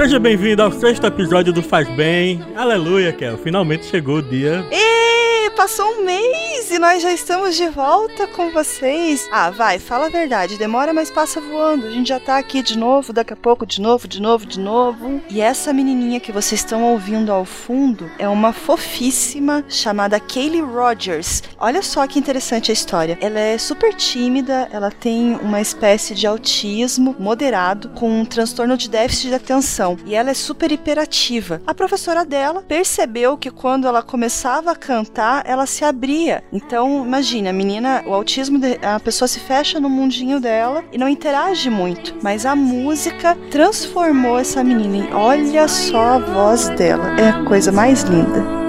Seja bem-vindo ao sexto episódio do Faz Bem. Aleluia, Kel. Finalmente chegou o dia. E passou um mês e nós já estamos de volta com vocês. Ah, vai, fala a verdade. Demora, mas passa voando. A gente já tá aqui de novo, daqui a pouco de novo, de novo, de novo. E essa menininha que vocês estão ouvindo ao fundo é uma fofíssima chamada Kaylee Rogers. Olha só que interessante a história. Ela é super tímida, ela tem uma espécie de autismo moderado com um transtorno de déficit de atenção e ela é super hiperativa. A professora dela percebeu que quando ela começava a cantar, ela se abria. Então, imagine, a menina, o autismo, a pessoa se fecha no mundinho dela e não interage muito. Mas a música transformou essa menina. Olha só a voz dela, é a coisa mais linda.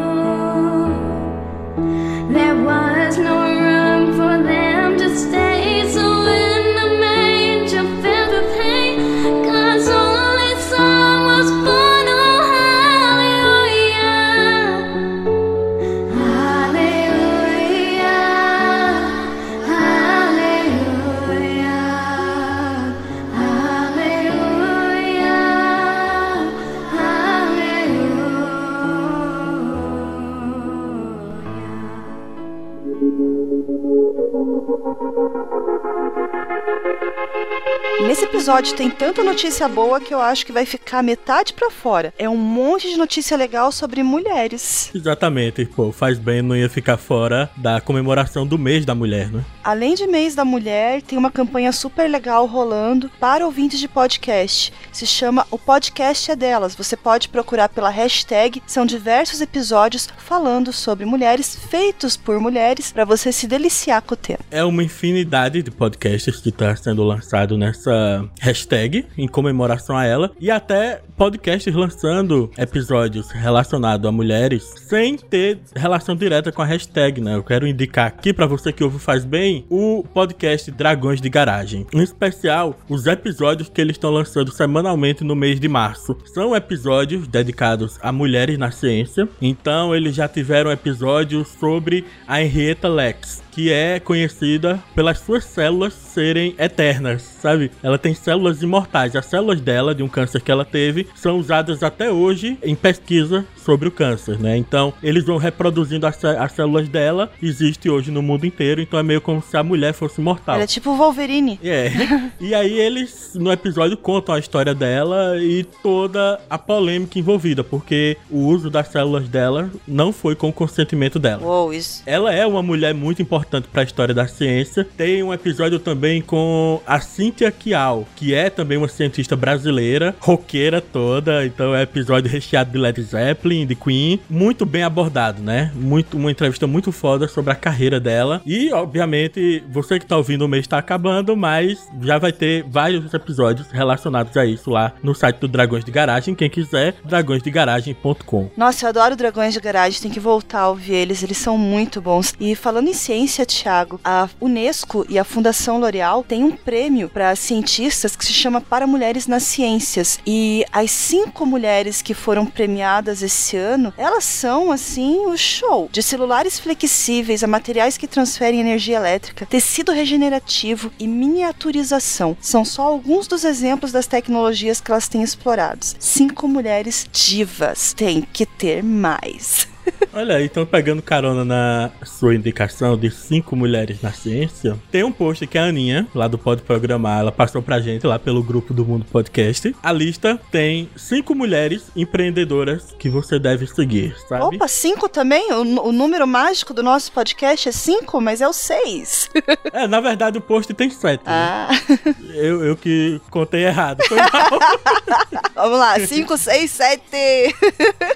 Nesse episódio tem tanta notícia boa que eu acho que vai ficar metade pra fora. É um monte de notícia legal sobre mulheres. Exatamente, pô, faz bem não ia ficar fora da comemoração do mês da mulher, né? Além de mês da mulher, tem uma campanha super legal rolando para ouvintes de podcast. Se chama O Podcast é Delas. Você pode procurar pela hashtag. São diversos episódios falando sobre mulheres feitos por mulheres para você se deliciar com o tema. É uma infinidade de podcasts que está sendo lançado nessa hashtag em comemoração a ela e até podcasts lançando episódios relacionados a mulheres sem ter relação direta com a hashtag, né? Eu quero indicar aqui para você que ouve faz bem o podcast Dragões de Garagem, em especial os episódios que eles estão lançando semanalmente no mês de março. São episódios dedicados a mulheres na ciência, então eles já tiveram episódios sobre a Henrietta Lex, que é conhecida pelas suas células serem eternas, sabe? Ela tem células imortais. As células dela, de um câncer que ela teve, são usadas até hoje em pesquisa sobre o câncer, né? Então, eles vão reproduzindo as, as células dela, existe hoje no mundo inteiro, então é meio como se a mulher fosse mortal. Ela é tipo Wolverine. É. e aí eles, no episódio, contam a história dela e toda a polêmica envolvida, porque o uso das células dela não foi com o consentimento dela. Uou, isso. Ela é uma mulher muito importante para a história da ciência. Tem um episódio também com a Cynthia Kial, que é também uma cientista brasileira, roqueira toda. Então é episódio recheado de Led Zeppelin, de Queen, muito bem abordado, né? Muito uma entrevista muito foda sobre a carreira dela. E obviamente, você que tá ouvindo o mês tá acabando, mas já vai ter vários episódios relacionados a isso lá no site do Dragões de Garagem. Quem quiser, dragõesdegaragem.com. Nossa, eu adoro Dragões de Garagem, tem que voltar a ouvir eles, eles são muito bons. E falando em ciência, Thiago, a Unesco e a Fundação L'Oréal têm um prêmio para cientistas que se chama Para Mulheres nas Ciências. E as cinco mulheres que foram premiadas esse ano, elas são, assim, o show. De celulares flexíveis a materiais que transferem energia elétrica, tecido regenerativo e miniaturização. São só alguns dos exemplos das tecnologias que elas têm explorados. Cinco mulheres divas. Tem que ter mais. Olha aí, então pegando carona na sua indicação de cinco mulheres na ciência, tem um post que a Aninha, lá do Pode Programar, ela passou pra gente lá pelo grupo do Mundo Podcast. A lista tem cinco mulheres empreendedoras que você deve seguir, sabe? Opa, cinco também? O, o número mágico do nosso podcast é cinco, mas é o seis. É, na verdade o post tem sete. né? ah, Eu, eu que contei errado. Foi mal. vamos lá, cinco, seis, sete.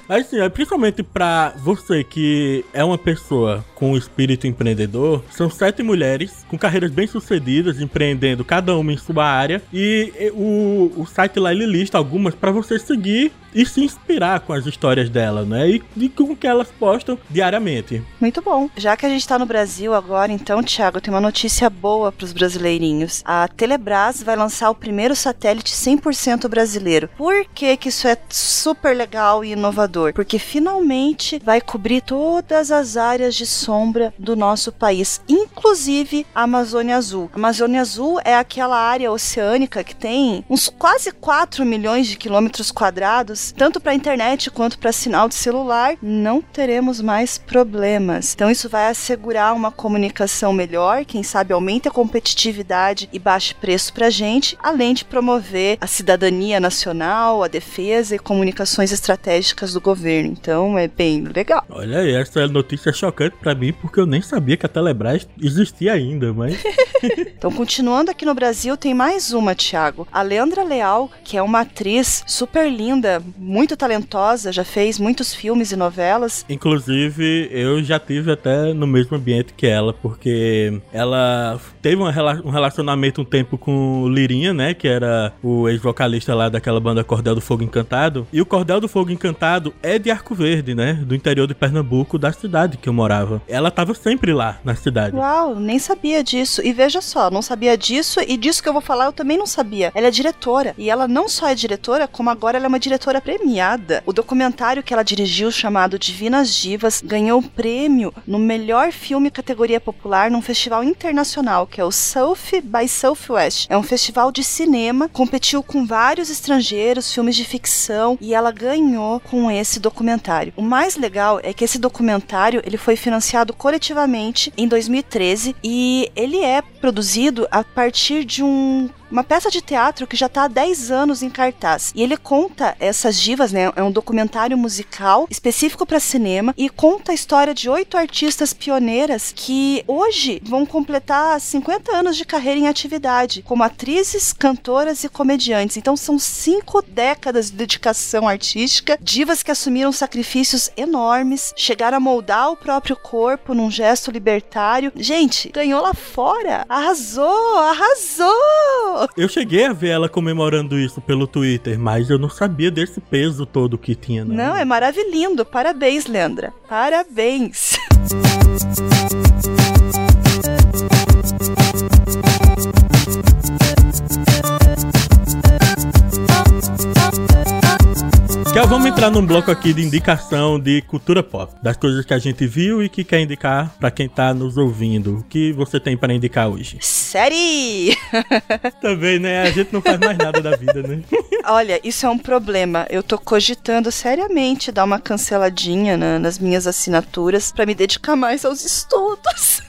Mas sim, é principalmente pra você que é uma pessoa com um espírito empreendedor, são sete mulheres com carreiras bem sucedidas, empreendendo cada uma em sua área. E o, o site lá ele lista algumas pra você seguir e se inspirar com as histórias dela, né? E, e com o que elas postam diariamente. Muito bom. Já que a gente tá no Brasil agora, então, Thiago, tem uma notícia boa pros brasileirinhos. A Telebrás vai lançar o primeiro satélite 100% brasileiro. Por que que isso é super legal e inovador? Porque finalmente vai cobrir todas as áreas de sombra do nosso país, inclusive a Amazônia Azul. A Amazônia Azul é aquela área oceânica que tem uns quase 4 milhões de quilômetros quadrados, tanto para internet quanto para sinal de celular. Não teremos mais problemas. Então isso vai assegurar uma comunicação melhor, quem sabe aumente a competitividade e baixe preço para gente, além de promover a cidadania nacional, a defesa e comunicações estratégicas do governo. Então é bem legal. Olha aí, essa notícia é chocante para mim porque eu nem sabia que a Telebrás existia ainda, mas. então, continuando aqui no Brasil, tem mais uma, Thiago. A Leandra Leal, que é uma atriz super linda, muito talentosa, já fez muitos filmes e novelas. Inclusive, eu já tive até no mesmo ambiente que ela, porque ela teve um relacionamento um tempo com o Lirinha, né? Que era o ex-vocalista lá daquela banda Cordel do Fogo Encantado. E o Cordel do Fogo Encantado é de Arco Verde, né? Do interior de Pernambuco, da cidade que eu morava. Ela tava sempre lá na cidade. Uau, nem sabia disso. E veja só, não sabia disso e disso que eu vou falar eu também não sabia. Ela é diretora. E ela não só é diretora, como agora ela é uma diretora premiada. O documentário que ela dirigiu, chamado Divinas Divas, ganhou o prêmio no melhor filme categoria popular num festival internacional, que é o South by Southwest. É um festival de cinema, competiu com vários estrangeiros, filmes de ficção, e ela ganhou com esse documentário. O mais legal é que esse documentário ele foi financiado coletivamente em 2013 e ele é produzido a partir de um uma peça de teatro que já está há 10 anos em cartaz. E ele conta essas divas, né? É um documentário musical específico para cinema e conta a história de oito artistas pioneiras que hoje vão completar 50 anos de carreira em atividade, como atrizes, cantoras e comediantes. Então são cinco décadas de dedicação artística, divas que assumiram sacrifícios enormes, chegaram a moldar o próprio corpo num gesto libertário. Gente, ganhou lá fora! Arrasou! Arrasou! Eu cheguei a ver ela comemorando isso pelo Twitter, mas eu não sabia desse peso todo que tinha. Não, não é maravilhoso. Parabéns, Leandra. Parabéns. Que vamos entrar num bloco aqui de indicação de cultura pop, das coisas que a gente viu e que quer indicar para quem tá nos ouvindo. O que você tem para indicar hoje? Série! Também, né? A gente não faz mais nada da vida, né? Olha, isso é um problema. Eu tô cogitando seriamente dar uma canceladinha na, nas minhas assinaturas para me dedicar mais aos estudos.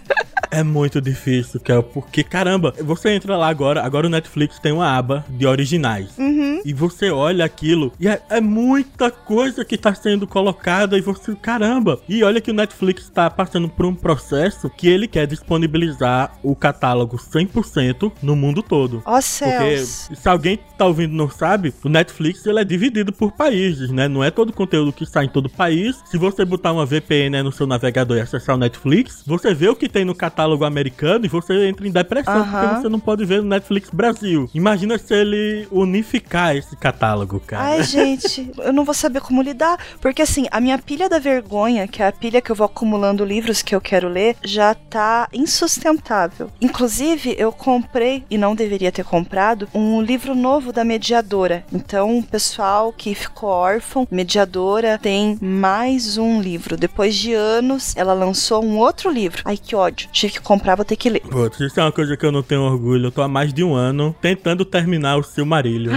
É muito difícil, Kel, porque caramba, você entra lá agora, agora o Netflix tem uma aba de originais. Uhum. E você olha aquilo e é, é, muita coisa que tá sendo colocada e você, caramba. E olha que o Netflix tá passando por um processo que ele quer disponibilizar o catálogo 100% no mundo todo. Ó oh, céus. Porque se alguém tá ouvindo não sabe, o Netflix ele é dividido por países, né? Não é todo conteúdo que sai em todo país. Se você botar uma VPN no seu navegador e acessar o Netflix, você vê o que tem no catálogo americano e você entra em depressão porque você não pode ver no Netflix Brasil. Imagina se ele unificar esse catálogo, cara. Ai, gente, eu não vou saber como lidar, porque assim, a minha pilha da vergonha, que é a pilha que eu vou acumulando livros que eu quero ler, já tá insustentável. Inclusive, eu comprei, e não deveria ter comprado, um livro novo da Mediadora. Então, o pessoal que ficou órfão, Mediadora tem mais um livro. Depois de anos, ela lançou um outro livro. Ai, que ódio tive que comprar, vou ter que ler. Putz, isso é uma coisa que eu não tenho orgulho. Eu tô há mais de um ano tentando terminar o Silmarillion.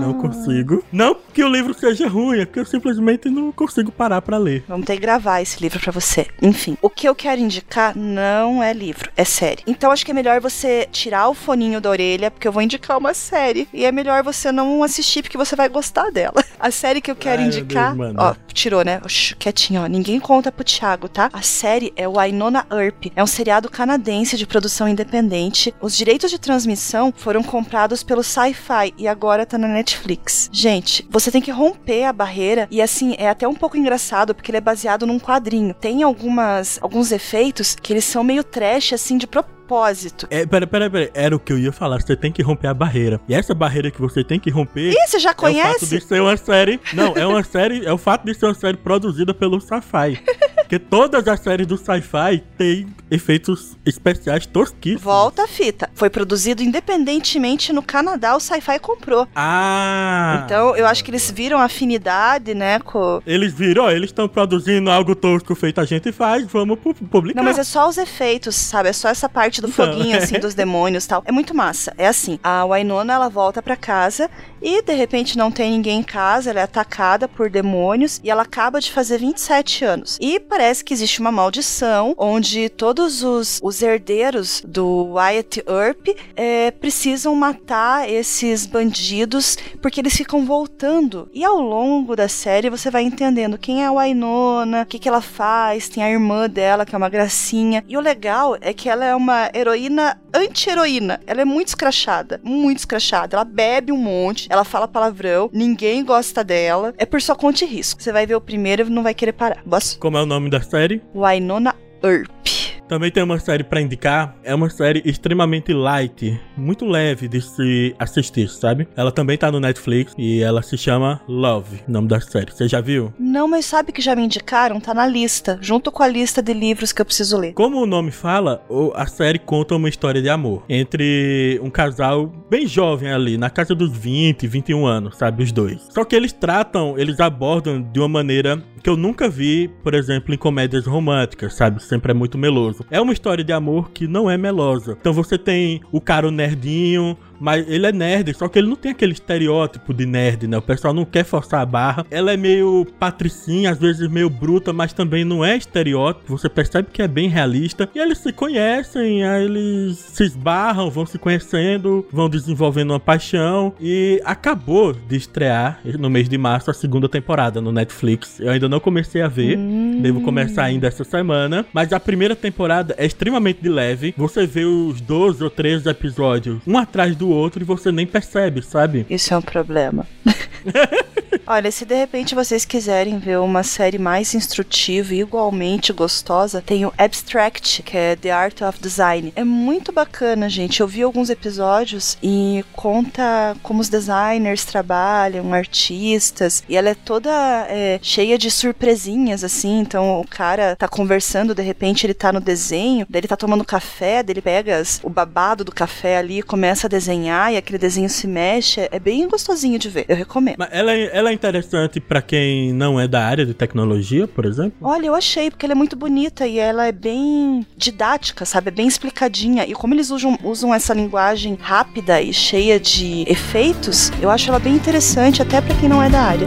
não consigo. Não que o livro seja ruim, é que eu simplesmente não consigo parar para ler. Vamos ter que gravar esse livro para você. Enfim, o que eu quero indicar não é livro, é série. Então acho que é melhor você tirar o foninho da orelha, porque eu vou indicar uma série. E é melhor você não assistir, porque você vai gostar dela. A série que eu quero Ai, indicar. Deus, ó, tirou, né? Oxi, quietinho, ó. Ninguém conta pro Thiago, tá? A série é o Ainona Earp. É um seriado canadense de produção independente. Os direitos de transmissão foram comprados pelo Sci-Fi e agora tá na Netflix. Gente, você tem que romper a barreira e assim, é até um pouco engraçado porque ele é baseado num quadrinho. Tem algumas alguns efeitos que eles são meio trash assim de propósito propósito. É, pera, pera, pera. Era o que eu ia falar. Você tem que romper a barreira. E essa barreira que você tem que romper. Ih, você já É o fato conhece? de ser uma série. Não, é uma série. É o fato de ser uma série produzida pelo Sci-Fi. Porque todas as séries do Sci-Fi têm efeitos especiais tosquíssimos. Volta a fita. Foi produzido independentemente no Canadá, o Sci-Fi comprou. Ah! Então, eu acho que eles viram afinidade, né, com... Eles viram, ó, eles estão produzindo algo tosco feito a gente faz, vamos pu- publicar. Não, mas é só os efeitos, sabe? É só essa parte do Então, foguinho, assim, dos demônios e tal. É muito massa. É assim, a Wainona, ela volta pra casa e, de repente, não tem ninguém em casa, ela é atacada por demônios e ela acaba de fazer 27 anos. E parece que existe uma maldição onde todos os, os herdeiros do Wyatt Earp é, precisam matar esses bandidos porque eles ficam voltando. E ao longo da série você vai entendendo quem é a Wainona, o que, que ela faz, tem a irmã dela, que é uma gracinha. E o legal é que ela é uma heroína anti-heroína. Ela é muito escrachada, muito escrachada. Ela bebe um monte, ela fala palavrão, ninguém gosta dela. É por sua conta e risco. Você vai ver o primeiro e não vai querer parar. Sorte. Como é o nome da série? Wainona Earp. Também tem uma série pra indicar. É uma série extremamente light, muito leve de se assistir, sabe? Ela também tá no Netflix e ela se chama Love, nome da série. Você já viu? Não, mas sabe que já me indicaram? Tá na lista, junto com a lista de livros que eu preciso ler. Como o nome fala, a série conta uma história de amor entre um casal bem jovem ali, na casa dos 20, 21 anos, sabe? Os dois. Só que eles tratam, eles abordam de uma maneira que eu nunca vi, por exemplo, em comédias românticas, sabe? Sempre é muito meloso. É uma história de amor que não é melosa. Então você tem o cara o nerdinho, mas ele é nerd, só que ele não tem aquele estereótipo de nerd, né? O pessoal não quer forçar a barra. Ela é meio patricinha, às vezes meio bruta, mas também não é estereótipo. Você percebe que é bem realista. E eles se conhecem, aí eles se esbarram, vão se conhecendo, vão desenvolvendo uma paixão. E acabou de estrear no mês de março a segunda temporada no Netflix. Eu ainda não comecei a ver. Devo começar ainda essa semana. Mas a primeira temporada é extremamente de leve. Você vê os 12 ou 13 episódios um atrás do outro e você nem percebe, sabe? Isso é um problema. Olha, se de repente vocês quiserem ver uma série mais instrutiva e igualmente gostosa, tem o Abstract, que é The Art of Design. É muito bacana, gente. Eu vi alguns episódios e conta como os designers trabalham, artistas, e ela é toda é, cheia de surpresinhas, assim. Então o cara tá conversando, de repente ele tá no desenho, daí ele tá tomando café, daí ele pega o babado do café ali começa a desenhar, e aquele desenho se mexe. É bem gostosinho de ver. Eu recomendo. Mas ela é, ela é interessante pra quem não é da área de tecnologia, por exemplo? Olha, eu achei, porque ela é muito bonita e ela é bem didática, sabe? É bem explicadinha. E como eles usam, usam essa linguagem rápida e cheia de efeitos, eu acho ela bem interessante, até pra quem não é da área.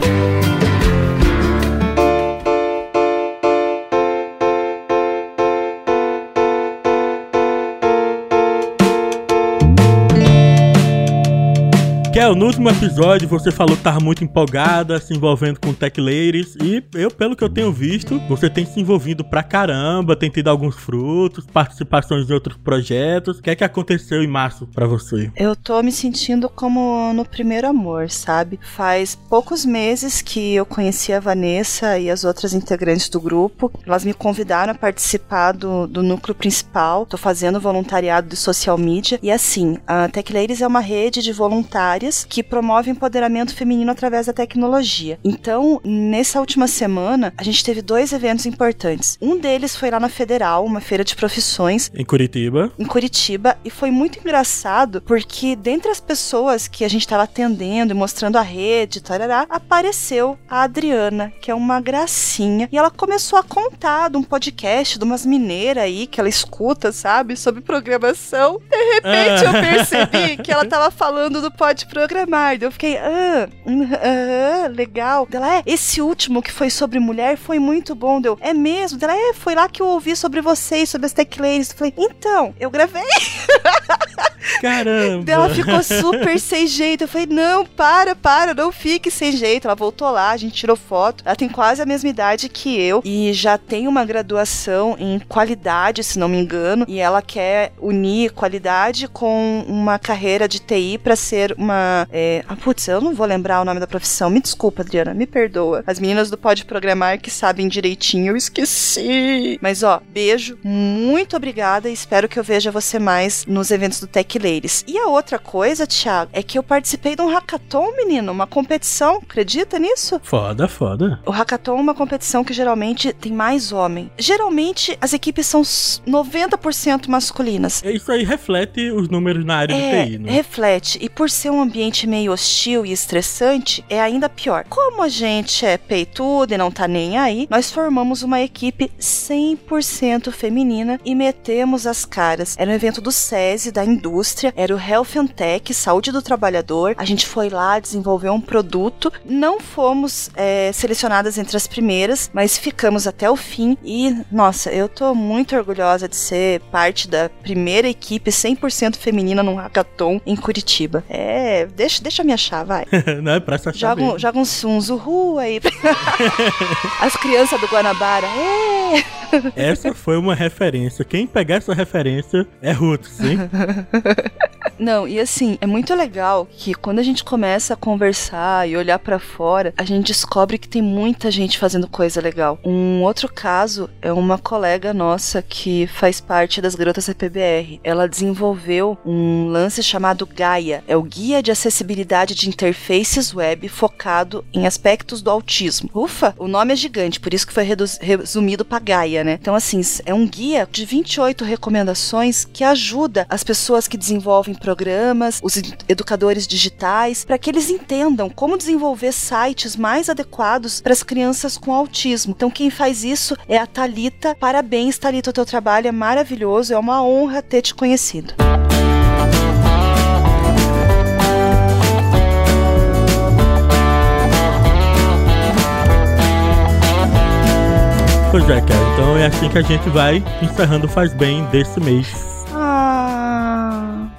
No último episódio você falou que tava muito empolgada, se envolvendo com Tech Ladies. E eu, pelo que eu tenho visto, você tem se envolvido pra caramba, tem tido alguns frutos, participações em outros projetos. O que é que aconteceu em março pra você? Eu tô me sentindo como no primeiro amor, sabe? Faz poucos meses que eu conheci a Vanessa e as outras integrantes do grupo. Elas me convidaram a participar do, do núcleo principal. Tô fazendo voluntariado de social media. E assim, a Tech Ladies é uma rede de voluntárias que promove o empoderamento feminino através da tecnologia. Então, nessa última semana, a gente teve dois eventos importantes. Um deles foi lá na Federal, uma feira de profissões, Em Curitiba. em Curitiba e foi muito engraçado porque dentre as pessoas que a gente estava atendendo e mostrando a rede, tarará, apareceu a Adriana, que é uma gracinha, e ela começou a contar de um podcast de umas mineiras aí que ela escuta, sabe, sobre programação. De repente eu percebi que ela tava falando do Pode Programar, eu fiquei, ah, ah, legal. Dela é, esse último que foi sobre mulher foi muito bom, deu, é mesmo? Dela é, foi lá que eu ouvi sobre vocês, sobre as tech ladies. Eu falei, então, eu gravei. Caramba! Ela ficou super sem jeito. Eu falei, não, para, para, não fique sem jeito. Ela voltou lá, a gente tirou foto. Ela tem quase a mesma idade que eu e já tem uma graduação em qualidade, se não me engano. E ela quer unir qualidade com uma carreira de TI para ser uma. É... Ah, putz, eu não vou lembrar o nome da profissão. Me desculpa, Adriana, me perdoa. As meninas do Pode Programar que sabem direitinho, eu esqueci. Mas ó, beijo, muito obrigada e espero que eu veja você mais nos eventos do Tech Ladies. E a outra coisa, Thiago, é que eu participei de um hackathon, menino, uma competição. Acredita nisso? Foda, foda. O hackathon é uma competição que geralmente tem mais homem. Geralmente as equipes são 90% masculinas. Isso aí reflete os números na área é, de TI, né? Reflete. E por ser um ambiente meio hostil e estressante, é ainda pior. Como a gente é peitudo e não tá nem aí, nós formamos uma equipe 100% feminina e metemos as caras. Era um evento do SESI, da indústria, era o Health and Tech, Saúde do Trabalhador. A gente foi lá desenvolver um produto. Não fomos é, selecionadas entre as primeiras, mas ficamos até o fim. E, nossa, eu tô muito orgulhosa de ser parte da primeira equipe 100% feminina num hackathon em Curitiba. É, deixa, deixa me achar, vai. Não é pra se achar Joga, um, joga uns, uns uhul aí. As crianças do Guanabara. É. Essa foi uma referência. Quem pegar essa referência é Roots, hein? Não, e assim, é muito legal que quando a gente começa a conversar e olhar pra fora, a gente descobre que tem muita gente fazendo coisa legal. Um outro caso é uma colega nossa que faz parte das garotas CPBR. Ela desenvolveu um lance chamado Gaia, é o Guia de Acessibilidade de Interfaces Web focado em aspectos do autismo. Ufa, o nome é gigante, por isso que foi resumido pra Gaia, né? Então, assim, é um guia de 28 recomendações que ajuda as pessoas que desenvolvem programas, os ed- educadores digitais, para que eles entendam como desenvolver sites mais adequados para as crianças com autismo. Então, quem faz isso é a Talita. Parabéns, Talita, o teu trabalho é maravilhoso, é uma honra ter te conhecido. Cara. Então é assim que a gente vai encerrando o Faz Bem desse mês.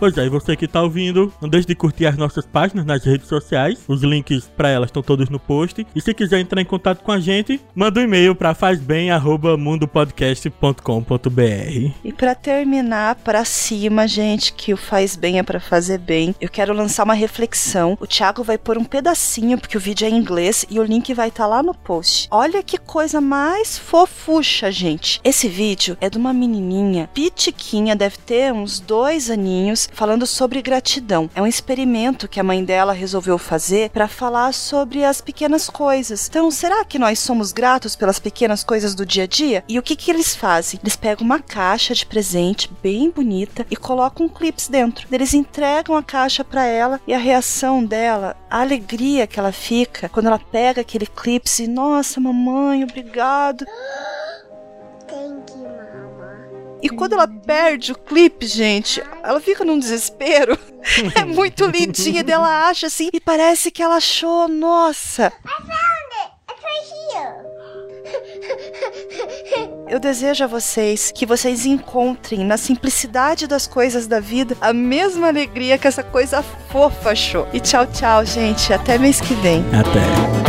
Pois é, e você que tá ouvindo, não deixe de curtir as nossas páginas nas redes sociais. Os links pra elas estão todos no post. E se quiser entrar em contato com a gente, manda um e-mail pra fazbem@mundopodcast.com.br. E pra terminar pra cima, gente, que o faz bem é pra fazer bem, eu quero lançar uma reflexão. O Thiago vai pôr um pedacinho, porque o vídeo é em inglês, e o link vai estar lá no post. Olha que coisa mais fofucha, gente. Esse vídeo é de uma menininha pitiquinha, deve ter uns dois aninhos, falando sobre gratidão. É um experimento que a mãe dela resolveu fazer para falar sobre as pequenas coisas. Então, será que nós somos gratos pelas pequenas coisas do dia a dia? E o que que eles fazem? Eles pegam uma caixa de presente bem bonita e colocam clips dentro. Eles entregam a caixa para ela e a reação dela, a alegria que ela fica quando ela pega aquele clips e nossa, mamãe, obrigado. Mama. E quando ela perde o clipe, gente, ela fica num desespero. É muito lindinha, e ela acha assim, e parece que ela achou, nossa. I found it! It's right here! Eu desejo a vocês que vocês encontrem na simplicidade das coisas da vida a mesma alegria que essa coisa fofa achou. E tchau, tchau, gente. Até mês que vem. Até.